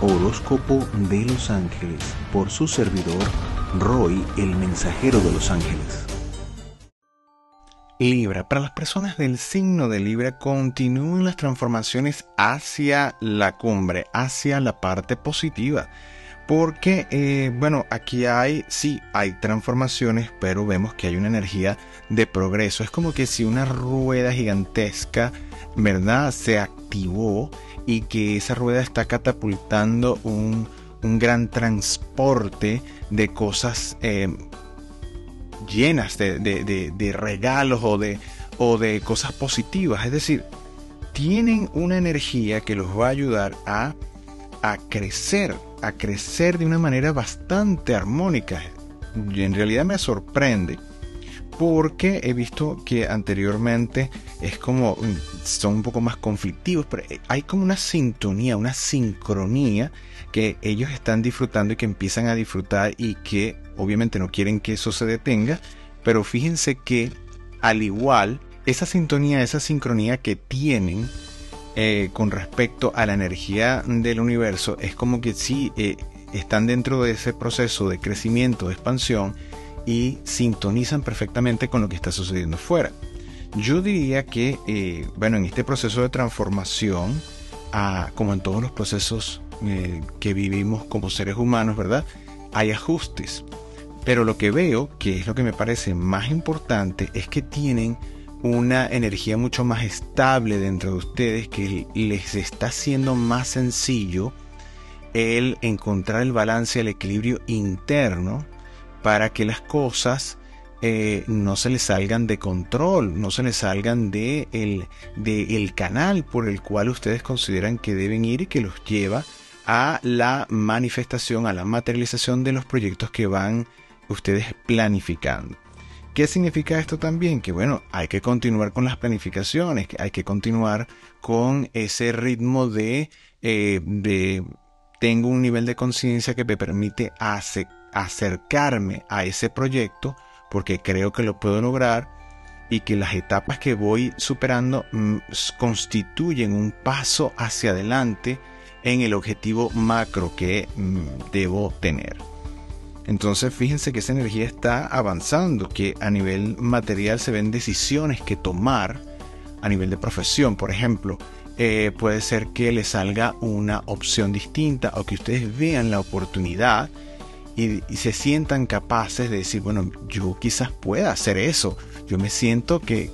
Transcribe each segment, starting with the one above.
Horóscopo de los Ángeles por su servidor Roy, el mensajero de los ángeles. Libra, para las personas del signo de Libra continúen las transformaciones hacia la cumbre, hacia la parte positiva. Porque, eh, bueno, aquí hay, sí, hay transformaciones, pero vemos que hay una energía de progreso. Es como que si una rueda gigantesca, ¿verdad? Se activó y que esa rueda está catapultando un, gran transporte de cosas eh, llenas de, regalos o de, o de cosas positivas. Es decir, tienen una energía que los va a ayudar a, a crecer, a crecer de una manera bastante armónica. En realidad me sorprende porque he visto que anteriormente es como mm, son un poco más conflictivos, pero eh, hay como una sintonía, una sincronía que ellos están disfrutando y que empiezan a disfrutar y que obviamente no quieren que eso se detenga, pero fíjense que al igual esa sintonía, esa sincronía que tienen eh, con respecto a la energía del universo es como que sí eh, están dentro de ese proceso de crecimiento, de expansión, y sintonizan perfectamente con lo que está sucediendo fuera. Yo diría que, eh, bueno, en este proceso de transformación, como en todos los procesos eh, que vivimos como seres humanos, ¿verdad? Hay ajustes. Pero lo que veo, que es lo que me parece más importante, es que tienen una energía mucho más estable dentro de ustedes que les está haciendo más sencillo el encontrar el balance, el equilibrio interno para que las cosas eh, no se les salgan de control, no se les salgan de el, canal por el cual ustedes consideran que deben ir y que los lleva a la manifestación, a la materialización de los proyectos que van ustedes planificando. ¿Qué significa esto también? Que bueno, hay que continuar con las planificaciones, hay que continuar con ese ritmo de, eh, de tengo un nivel de conciencia que me permite aceptar acercarme a ese proyecto porque creo que lo puedo lograr y que las etapas que voy superando mm, constituyen un paso hacia adelante en el objetivo macro que mm, debo tener. Entonces fíjense que esa energía está avanzando, que a nivel material se ven decisiones que tomar a nivel de profesión, por ejemplo, eh, puede ser que le salga una opción distinta o que ustedes vean la oportunidad y, se sientan capaces de decir, bueno, yo quizás pueda hacer eso. Yo me siento que,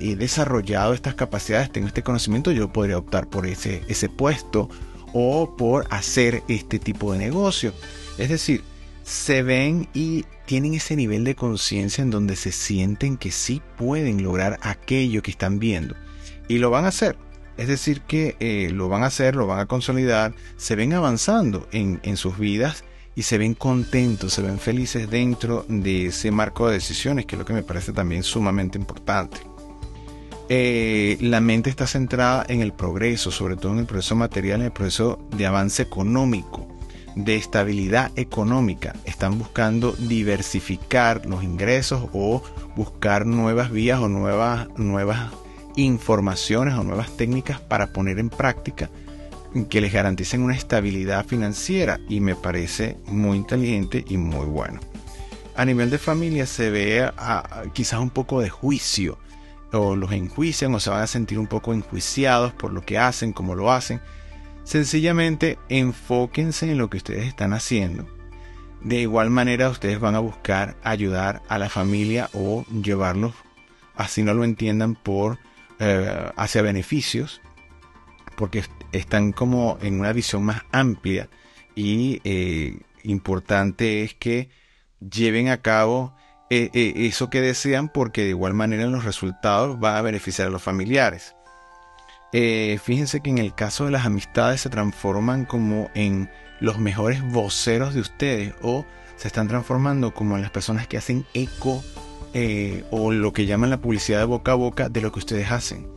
he desarrollado estas capacidades, tengo este conocimiento, yo podría optar por ese, ese puesto o por hacer este tipo de negocio. Es decir, se ven y tienen ese nivel de conciencia en donde se sienten que sí pueden lograr aquello que están viendo. Y lo van a hacer. Es decir, que eh, lo van a hacer, lo van a consolidar, se ven avanzando en, en sus vidas y se ven contentos, se ven felices dentro de ese marco de decisiones, que es lo que me parece también sumamente importante. Eh, la mente está centrada en el progreso, sobre todo en el progreso material, en el proceso de avance económico, de estabilidad económica. Están buscando diversificar los ingresos o buscar nuevas vías o nuevas, nuevas informaciones o nuevas técnicas para poner en práctica que les garanticen una estabilidad financiera y me parece muy inteligente y muy bueno. A nivel de familia se ve quizás un poco de juicio o los enjuician o se van a sentir un poco enjuiciados por lo que hacen, como lo hacen. Sencillamente enfóquense en lo que ustedes están haciendo. De igual manera ustedes van a buscar ayudar a la familia o llevarlos, así no lo entiendan, por eh, hacia beneficios porque están como en una visión más amplia y eh, importante es que lleven a cabo eh, eh, eso que desean porque de igual manera los resultados va a beneficiar a los familiares. fíjense que en el caso de las amistades se transforman como en los mejores voceros de ustedes o se están transformando como en las personas que hacen eco o lo que llaman la publicidad de boca a boca de lo que ustedes hacen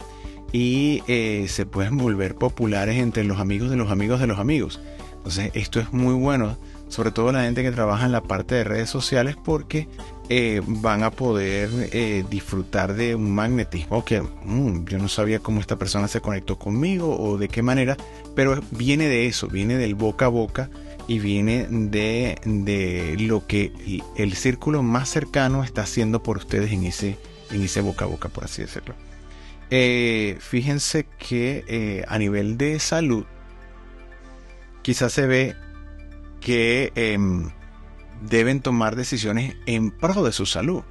y eh, se pueden volver populares entre los amigos de los amigos de los amigos. Entonces esto es muy bueno, sobre todo la gente que trabaja en la parte de redes sociales, porque eh, van a poder eh, disfrutar de un magnetismo que mm, yo no sabía cómo esta persona se conectó conmigo o de qué manera, pero viene de eso, viene del boca a boca y viene de, de lo que el círculo más cercano está haciendo por ustedes en ese, en ese boca a boca, por así decirlo. Eh, fíjense que a nivel de salud, quizás se ve que em, deben tomar decisiones en pro de su salud,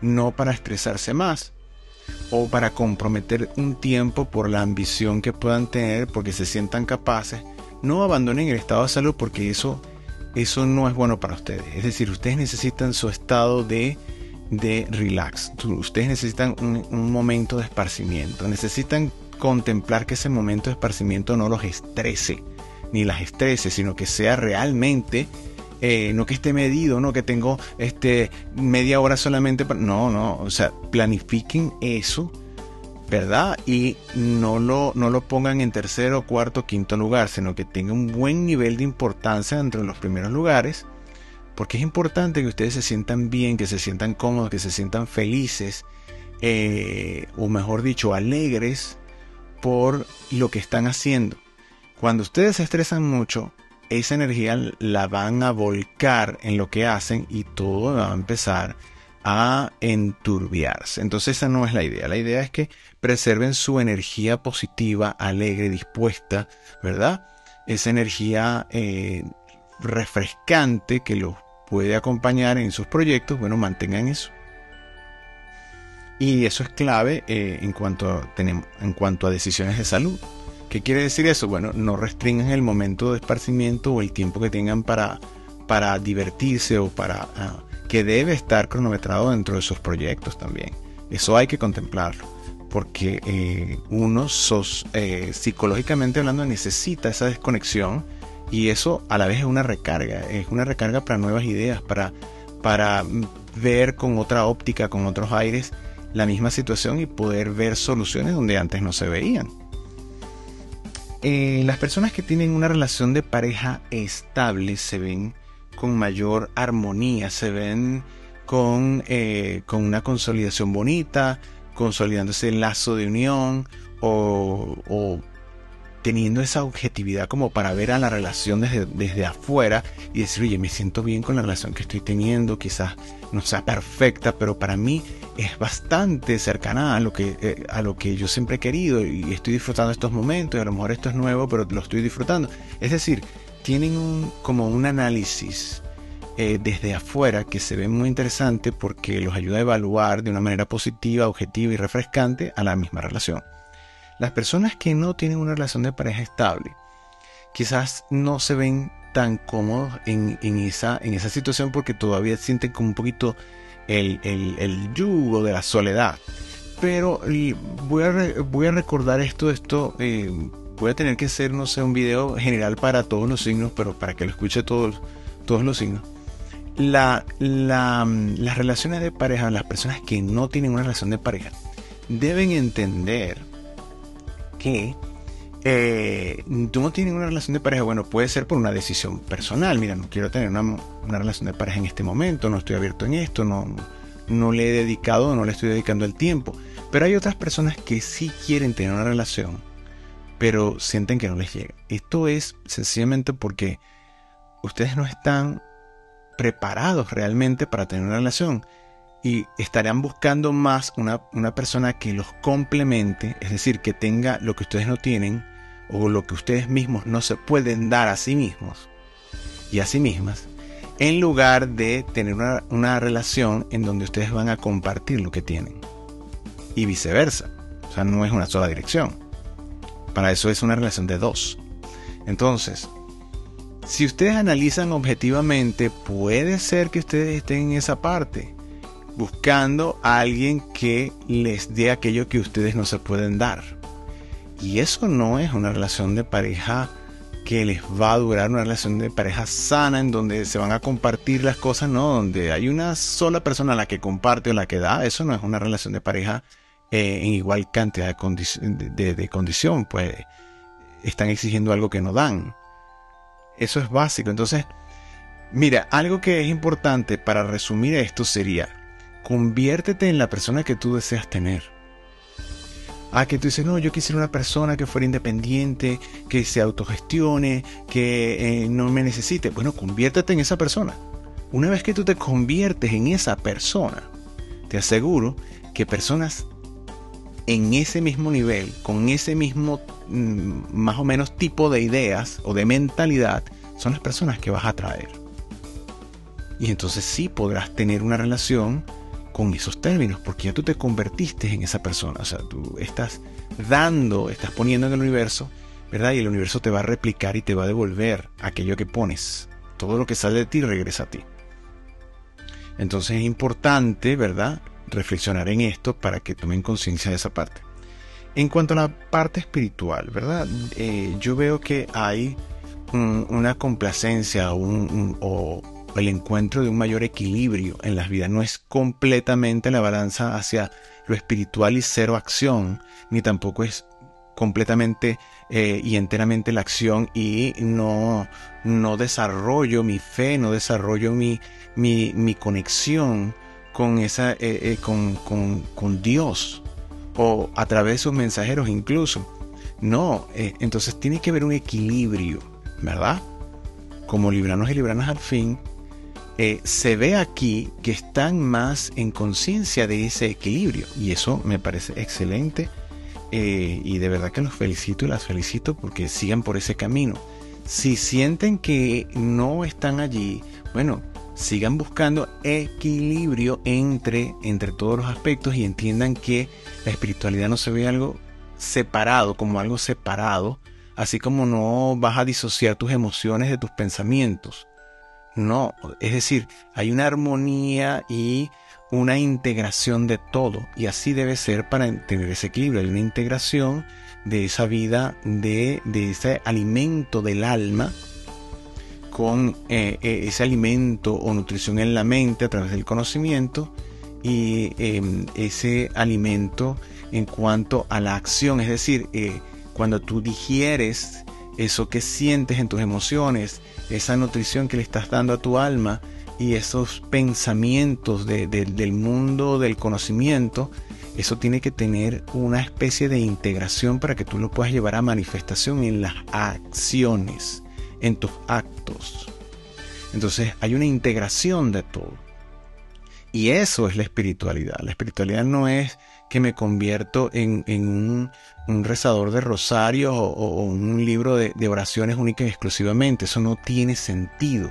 no para estresarse más o para comprometer un tiempo por la ambición que puedan tener porque se sientan capaces. No abandonen el estado de salud porque eso, eso no es bueno para ustedes. Es decir, ustedes necesitan su estado de, de relax. Ustedes necesitan un, momento de esparcimiento. Necesitan contemplar que ese momento de esparcimiento no los estrese, ni las estrese, sino que sea realmente eh, no que esté medido, no que tengo este, media hora solamente. No, no, o sea, planifiquen eso, ¿verdad? Y no lo, no lo pongan en tercero, cuarto, quinto lugar, sino que tenga un buen nivel de importancia entre los primeros lugares, porque es importante que ustedes se sientan bien, que se sientan cómodos, que se sientan felices, eh, o mejor dicho, alegres por lo que están haciendo. Cuando ustedes se estresan mucho, esa energía la van a volcar en lo que hacen y todo va a empezar a enturbiarse. Entonces esa no es la idea. La idea es que preserven su energía positiva, alegre, dispuesta, ¿verdad? Esa energía eh, refrescante que los puede acompañar en sus proyectos, bueno, mantengan eso. Y eso es clave eh, en, cuanto tenemos, en cuanto a decisiones de salud. ¿Qué quiere decir eso? Bueno, no restringan el momento de esparcimiento o el tiempo que tengan para, para divertirse o para... Ah, que debe estar cronometrado dentro de sus proyectos también. Eso hay que contemplarlo, porque eh, uno eh, psicológicamente hablando necesita esa desconexión y eso a la vez es una recarga, es una recarga para nuevas ideas, para, para ver con otra óptica, con otros aires la misma situación y poder ver soluciones donde antes no se veían. Eh, las personas que tienen una relación de pareja estable se ven con mayor armonía, se ven con, eh, con una consolidación bonita, consolidándose el lazo de unión o, o, teniendo esa objetividad como para ver a la relación desde, desde afuera y decir, oye, me siento bien con la relación que estoy teniendo, quizás no sea perfecta, pero para mí es bastante cercana a lo que, eh, a lo que yo siempre he querido y estoy disfrutando estos momentos y a lo mejor esto es nuevo, pero lo estoy disfrutando. Es decir, tienen un, como un análisis eh, desde afuera que se ve muy interesante porque los ayuda a evaluar de una manera positiva, objetiva y refrescante a la misma relación. Las personas que no tienen una relación de pareja estable quizás no se ven tan cómodos en, esa, en esa situación porque todavía sienten como un poquito el, yugo de la soledad. Pero voy a, voy a recordar esto, esto eh, voy a tener que hacer, no sé, un video general para todos los signos, pero para que lo escuche todos, todos los signos. La, la, las relaciones de pareja, las personas que no tienen una relación de pareja, deben entender que eh, tú no tienes una relación de pareja, bueno, puede ser por una decisión personal. Mira, no quiero tener una, relación de pareja en este momento, no estoy abierto en esto, no, no le he dedicado, no le estoy dedicando el tiempo. Pero hay otras personas que sí quieren tener una relación, pero sienten que no les llega. Esto es sencillamente porque ustedes no están preparados realmente para tener una relación y estarán buscando más una, una persona que los complemente, es decir, que tenga lo que ustedes no tienen o lo que ustedes mismos no se pueden dar a sí mismos y a sí mismas, en lugar de tener una, relación en donde ustedes van a compartir lo que tienen. Y viceversa. O sea, no es una sola dirección. Para eso es una relación de dos. Entonces, si ustedes analizan objetivamente, puede ser que ustedes estén en esa parte, buscando a alguien que les dé aquello que ustedes no se pueden dar. Y eso no es una relación de pareja que les va a durar, una relación de pareja sana en donde se van a compartir las cosas, no, donde hay una sola persona la que comparte o la que da, eso no es una relación de pareja eh, en igual cantidad de condición, pues están exigiendo algo que no dan. Eso es básico. Entonces, Mira, algo que es importante para resumir esto sería, conviértete en la persona que tú deseas tener. Ah, que tú dices, no, yo quisiera una persona que fuera independiente, que se autogestione, que eh, no me necesite. Bueno, conviértete en esa persona. Una vez que tú te conviertes en esa persona, te aseguro que personas en ese mismo nivel, con ese mismo mm, más o menos tipo de ideas o de mentalidad, son las personas que vas a atraer. Y entonces sí podrás tener una relación con esos términos, porque ya tú te convertiste en esa persona. O sea, tú estás dando, estás poniendo en el universo, ¿verdad? Y el universo te va a replicar y te va a devolver aquello que pones. Todo lo que sale de ti regresa a ti. Entonces es importante, ¿verdad? Reflexionar en esto para que tomen conciencia de esa parte. En cuanto a la parte espiritual, ¿verdad? Eh, yo veo que hay una complacencia o el encuentro de un mayor equilibrio en las vidas. No es completamente la balanza hacia lo espiritual y cero acción, ni tampoco es completamente eh, y enteramente la acción y no, no desarrollo mi fe, no desarrollo mi, mi, conexión con, esa, eh, eh, con, con, con, Dios o a través de sus mensajeros incluso. No, entonces tiene que haber un equilibrio, ¿verdad? Como libranos y libranas al fin, se ve aquí que están más en conciencia de ese equilibrio y eso me parece excelente y de verdad que los felicito y las felicito porque sigan por ese camino. Si sienten que no están allí, bueno, sigan buscando equilibrio entre, entre todos los aspectos y entiendan que la espiritualidad no se ve algo separado, como algo separado, así como no vas a disociar tus emociones de tus pensamientos. No, es decir, hay una armonía y una integración de todo y así debe ser para tener ese equilibrio, hay una integración de esa vida, de, de ese alimento del alma con eh, eh, ese alimento o nutrición en la mente a través del conocimiento y em, ese alimento en cuanto a la acción, es decir, eh, cuando tú digieres eso que sientes en tus emociones, esa nutrición que le estás dando a tu alma y esos pensamientos del mundo del conocimiento, eso tiene que tener una especie de integración para que tú lo puedas llevar a manifestación en las acciones en tus actos. Entonces hay una integración de todo. Y eso es la espiritualidad. La espiritualidad no es que me convierto en, un, rezador de rosarios o, un libro de, de oraciones únicas y exclusivamente. Eso no tiene sentido.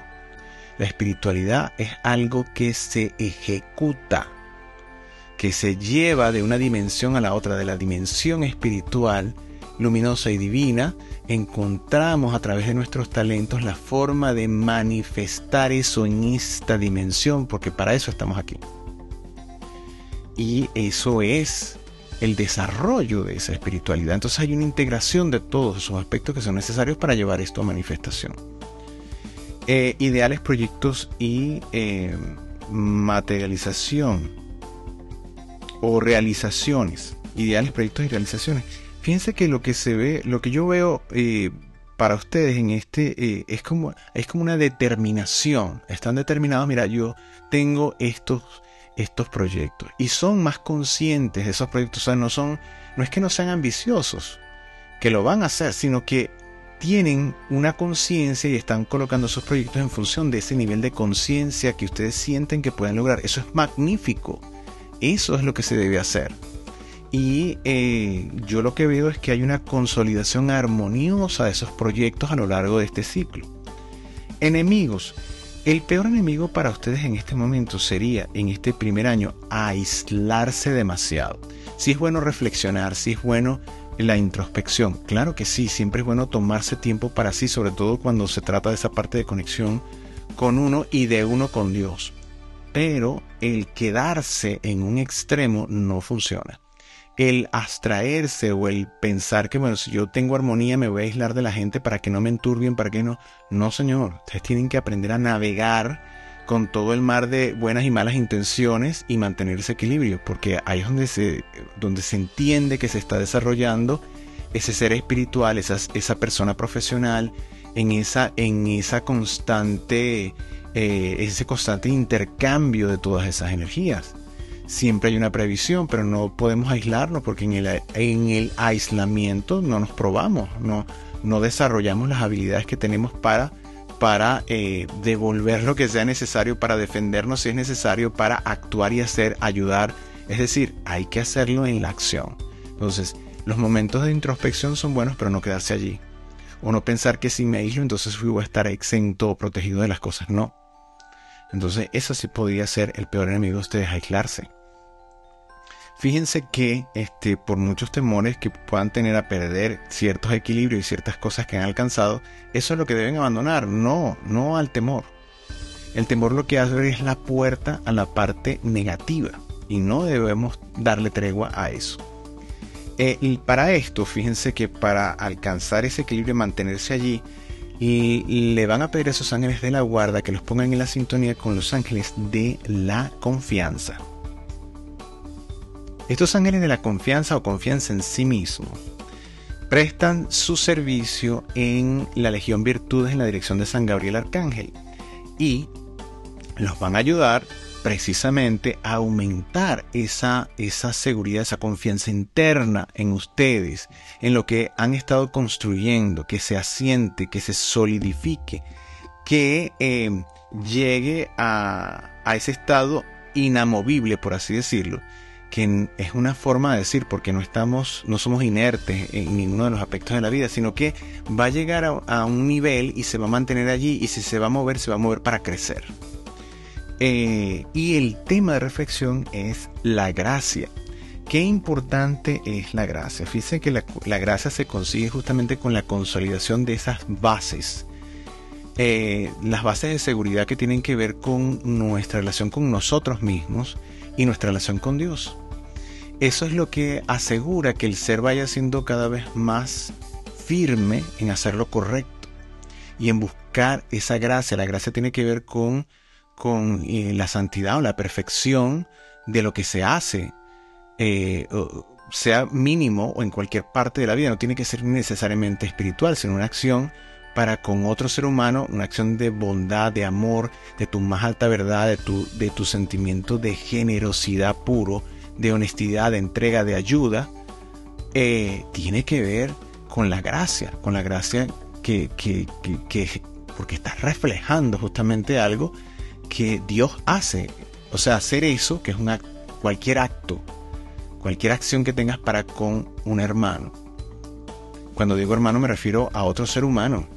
La espiritualidad es algo que se ejecuta, que se lleva de una dimensión a la otra, de la dimensión espiritual, luminosa y divina, encontramos a través de nuestros talentos la forma de manifestar eso en esta dimensión, porque para eso estamos aquí. Y eso es el desarrollo de esa espiritualidad. Entonces hay una integración de todos esos aspectos que son necesarios para llevar esto a manifestación. Eh, ideales, proyectos y eh, materialización o realizaciones. Ideales, proyectos y realizaciones. Fíjense que lo que se ve, lo que yo veo eh, para ustedes en este eh, es, como, es como una determinación. Están determinados, mira, yo tengo estos, estos proyectos y son más conscientes de esos proyectos. O sea, no son, no es que no sean ambiciosos, que lo van a hacer, sino que tienen una conciencia y están colocando esos proyectos en función de ese nivel de conciencia que ustedes sienten que pueden lograr. Eso es magnífico. Eso es lo que se debe hacer. Y eh, yo lo que veo es que hay una consolidación armoniosa de esos proyectos a lo largo de este ciclo. Enemigos. El peor enemigo para ustedes en este momento sería, en este primer año, aislarse demasiado. Si es bueno reflexionar, si es bueno la introspección. Claro que sí, siempre es bueno tomarse tiempo para sí, sobre todo cuando se trata de esa parte de conexión con uno y de uno con Dios. Pero el quedarse en un extremo no funciona el abstraerse o el pensar que, bueno, si yo tengo armonía me voy a aislar de la gente para que no me enturbien, para que no. No, señor. Ustedes tienen que aprender a navegar con todo el mar de buenas y malas intenciones y mantener ese equilibrio, porque ahí es donde se, donde se entiende que se está desarrollando ese ser espiritual, esa, esa persona profesional, en esa, en esa constante eh, ese constante intercambio de todas esas energías. Siempre hay una previsión, pero no podemos aislarnos porque en el, en el aislamiento no nos probamos, no, no desarrollamos las habilidades que tenemos para, para eh, devolver lo que sea necesario, para defendernos si es necesario, para actuar y hacer, ayudar. Es decir, hay que hacerlo en la acción. Entonces, los momentos de introspección son buenos, pero no quedarse allí. O no pensar que si me aíslo, entonces voy a estar exento o protegido de las cosas. No. Entonces, eso sí podría ser el peor enemigo de ustedes, aislarse. Fíjense que este, por muchos temores que puedan tener a perder ciertos equilibrios y ciertas cosas que han alcanzado, eso es lo que deben abandonar. No, no al temor. El temor lo que hace es la puerta a la parte negativa y no debemos darle tregua a eso. Eh, para esto, fíjense que para alcanzar ese equilibrio y mantenerse allí, y le van a pedir a esos ángeles de la guarda que los pongan en la sintonía con los ángeles de la confianza. Estos ángeles de la confianza o confianza en sí mismo prestan su servicio en la Legión Virtudes en la dirección de San Gabriel Arcángel y los van a ayudar precisamente a aumentar esa, esa seguridad, esa confianza interna en ustedes, en lo que han estado construyendo, que se asiente, que se solidifique, que eh, llegue a, a ese estado inamovible, por así decirlo, que es una forma de decir, porque no estamos, no somos inertes en ninguno de los aspectos de la vida, sino que va a llegar a, un nivel y se va a mantener allí y si se va a mover, se va a mover para crecer. Eh, y el tema de reflexión es la gracia. Qué importante es la gracia. Fíjense que la, gracia se consigue justamente con la consolidación de esas bases. Eh, las bases de seguridad que tienen que ver con nuestra relación con nosotros mismos y nuestra relación con Dios. Eso es lo que asegura que el ser vaya siendo cada vez más firme en hacer lo correcto y en buscar esa gracia. La gracia tiene que ver con con eh, la santidad o la perfección de lo que se hace, eh, sea mínimo o en cualquier parte de la vida. No tiene que ser necesariamente espiritual, sino una acción para con otro ser humano, una acción de bondad, de amor, de tu más alta verdad, de tu, de tu sentimiento de generosidad puro, de honestidad, de entrega, de ayuda, eh, tiene que ver con la gracia, con la gracia que, que, que porque estás reflejando justamente algo que Dios hace. O sea, hacer eso, que es una, cualquier acto, cualquier acción que tengas para con un hermano. Cuando digo hermano me refiero a otro ser humano.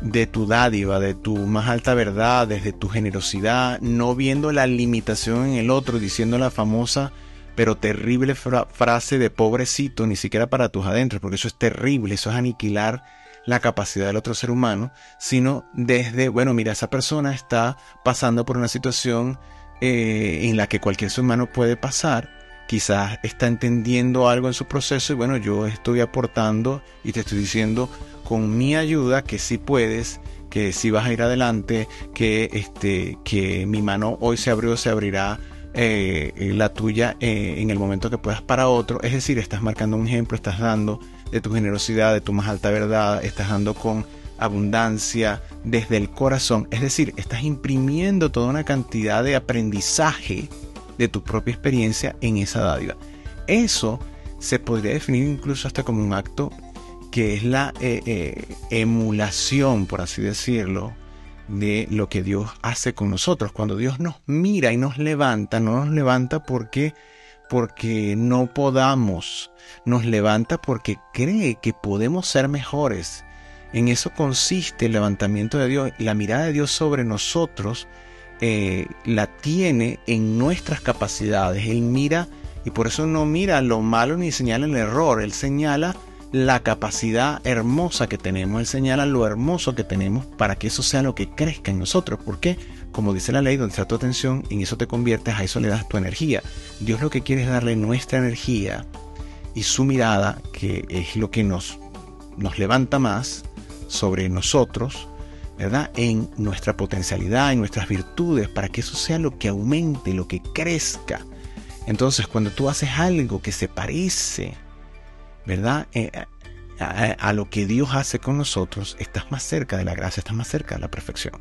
De tu dádiva, de tu más alta verdad, desde tu generosidad, no viendo la limitación en el otro, diciendo la famosa pero terrible frase de pobrecito, ni siquiera para tus adentros, porque eso es terrible, eso es aniquilar la capacidad del otro ser humano, sino desde, bueno, mira, esa persona está pasando por una situación eh, en la que cualquier ser humano puede pasar, quizás está entendiendo algo en su proceso y bueno, yo estoy aportando y te estoy diciendo con mi ayuda que sí puedes, que sí vas a ir adelante, que, este, que mi mano hoy se abrió, se abrirá eh, la tuya eh, en el momento que puedas para otro. Es decir, estás marcando un ejemplo, estás dando de tu generosidad, de tu más alta verdad, estás dando con abundancia desde el corazón. Es decir, estás imprimiendo toda una cantidad de aprendizaje de tu propia experiencia en esa dádiva. Eso se podría definir incluso hasta como un acto que es la eh, eh, emulación, por así decirlo, de lo que Dios hace con nosotros. Cuando Dios nos mira y nos levanta, no nos levanta porque porque no podamos, nos levanta porque cree que podemos ser mejores. En eso consiste el levantamiento de Dios. La mirada de Dios sobre nosotros eh, la tiene en nuestras capacidades. Él mira, y por eso no mira lo malo ni señala el error. Él señala la capacidad hermosa que tenemos. Él señala lo hermoso que tenemos para que eso sea lo que crezca en nosotros. ¿Por qué? Como dice la ley, donde está tu atención, en eso te conviertes, a eso le das tu energía. Dios lo que quiere es darle nuestra energía y su mirada, que es lo que nos, nos levanta más sobre nosotros, ¿verdad? En nuestra potencialidad, en nuestras virtudes, para que eso sea lo que aumente, lo que crezca. Entonces, cuando tú haces algo que se parece, ¿verdad? Eh, a, a, lo que Dios hace con nosotros, estás más cerca de la gracia, estás más cerca de la perfección.